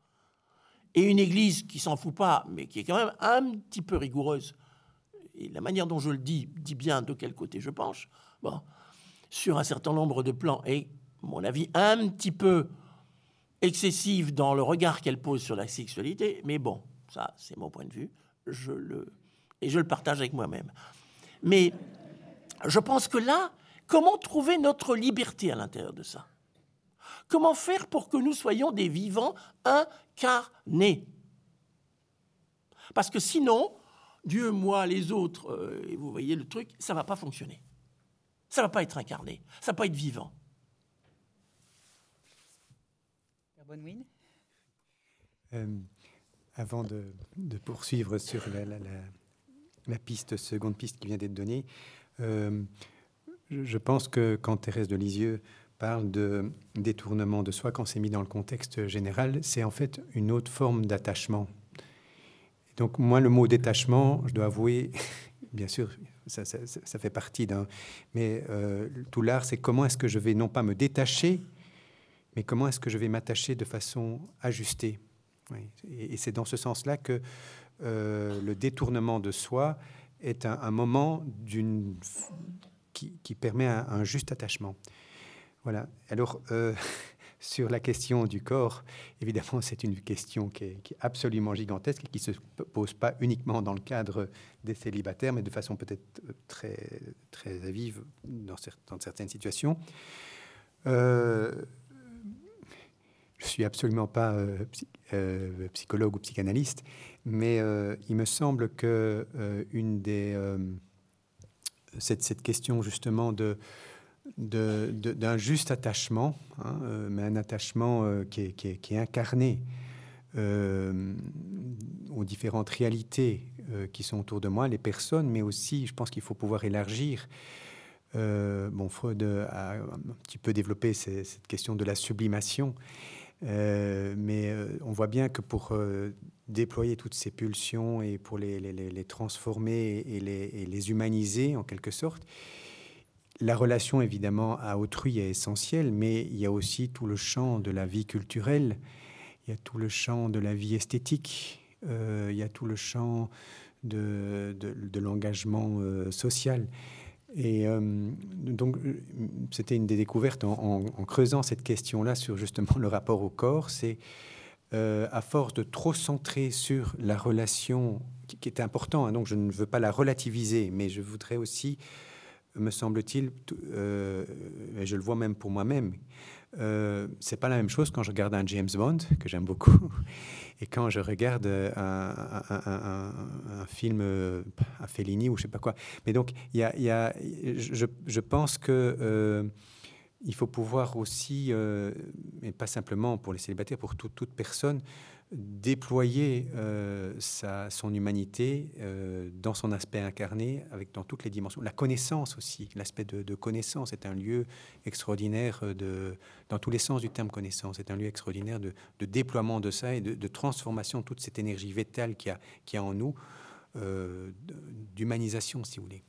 et une église qui s'en fout pas, mais qui est quand même un petit peu rigoureuse, et la manière dont je le dis dit bien de quel côté je penche, bon, sur un certain nombre de plans, et, mon avis, un petit peu excessive dans le regard qu'elle pose sur la sexualité, mais bon, ça, c'est mon point de vue. Je le, et je le partage avec moi-même. Mais je pense que là, comment trouver notre liberté à l'intérieur de ça? Comment faire pour que nous soyons des vivants incarnés? Parce que sinon, Dieu, moi, les autres, euh, et vous voyez le truc, ça va pas fonctionner. Ça va pas être incarné, ça va pas être vivant. Euh, avant de, poursuivre sur la, piste, seconde piste qui vient d'être donnée, euh, je pense que quand Thérèse de Lisieux parle de détournement de soi, quand c'est mis dans le contexte général, c'est en fait une autre forme d'attachement. Donc moi, le mot détachement, je dois avouer, bien sûr, ça, fait partie d'un... Mais euh, tout l'art, c'est comment est-ce que je vais non pas me détacher, mais comment est-ce que je vais m'attacher de façon ajustée? Et, c'est dans ce sens-là que euh, le détournement de soi est un, moment qui, permet un, juste attachement. Voilà. Alors, euh, sur la question du corps, évidemment, c'est une question qui est, absolument gigantesque et qui ne se pose pas uniquement dans le cadre des célibataires, mais de façon peut-être très, très vive dans, certaines situations. Euh, je suis absolument pas euh, euh, psychologue ou psychanalyste, mais il me semble que une des cette, cette, question justement de d'un juste attachement, hein, euh, mais un attachement euh, qui, est, incarné euh, aux différentes réalités qui sont autour de moi, les personnes, mais aussi, je pense qu'il faut pouvoir élargir. bon, Freud a un petit peu développé cette question de la sublimation, mais on voit bien que pour déployer toutes ces pulsions et pour les, transformer et les, humaniser en quelque sorte, la relation, évidemment, à autrui est essentielle, mais il y a aussi tout le champ de la vie culturelle, il y a tout le champ de la vie esthétique, euh, il y a tout le champ de, l'engagement euh, social. Et euh, donc, c'était une des découvertes en, creusant cette question-là sur justement le rapport au corps, c'est à force de trop centrer sur la relation, qui, est important, hein, donc je ne veux pas la relativiser, mais je voudrais aussi me semble-t-il, euh, et je le vois même pour moi-même, euh, c'est pas la même chose quand je regarde un James Bond, que j'aime beaucoup, et quand je regarde un, film, à Fellini ou je sais pas quoi. Mais donc, y a, y a, je, je, pense que euh, il faut pouvoir aussi, euh, et pas simplement pour les célibataires, pour toute personne, déployer euh, sa, son humanité euh, dans son aspect incarné, avec dans toutes les dimensions. La connaissance aussi, l'aspect de, connaissance est un lieu extraordinaire de, dans tous les sens du terme connaissance, est un lieu extraordinaire de, de déploiement de ça et de, transformation de toute cette énergie vétale qu'il y, a en nous, euh, d'humanisation si vous voulez.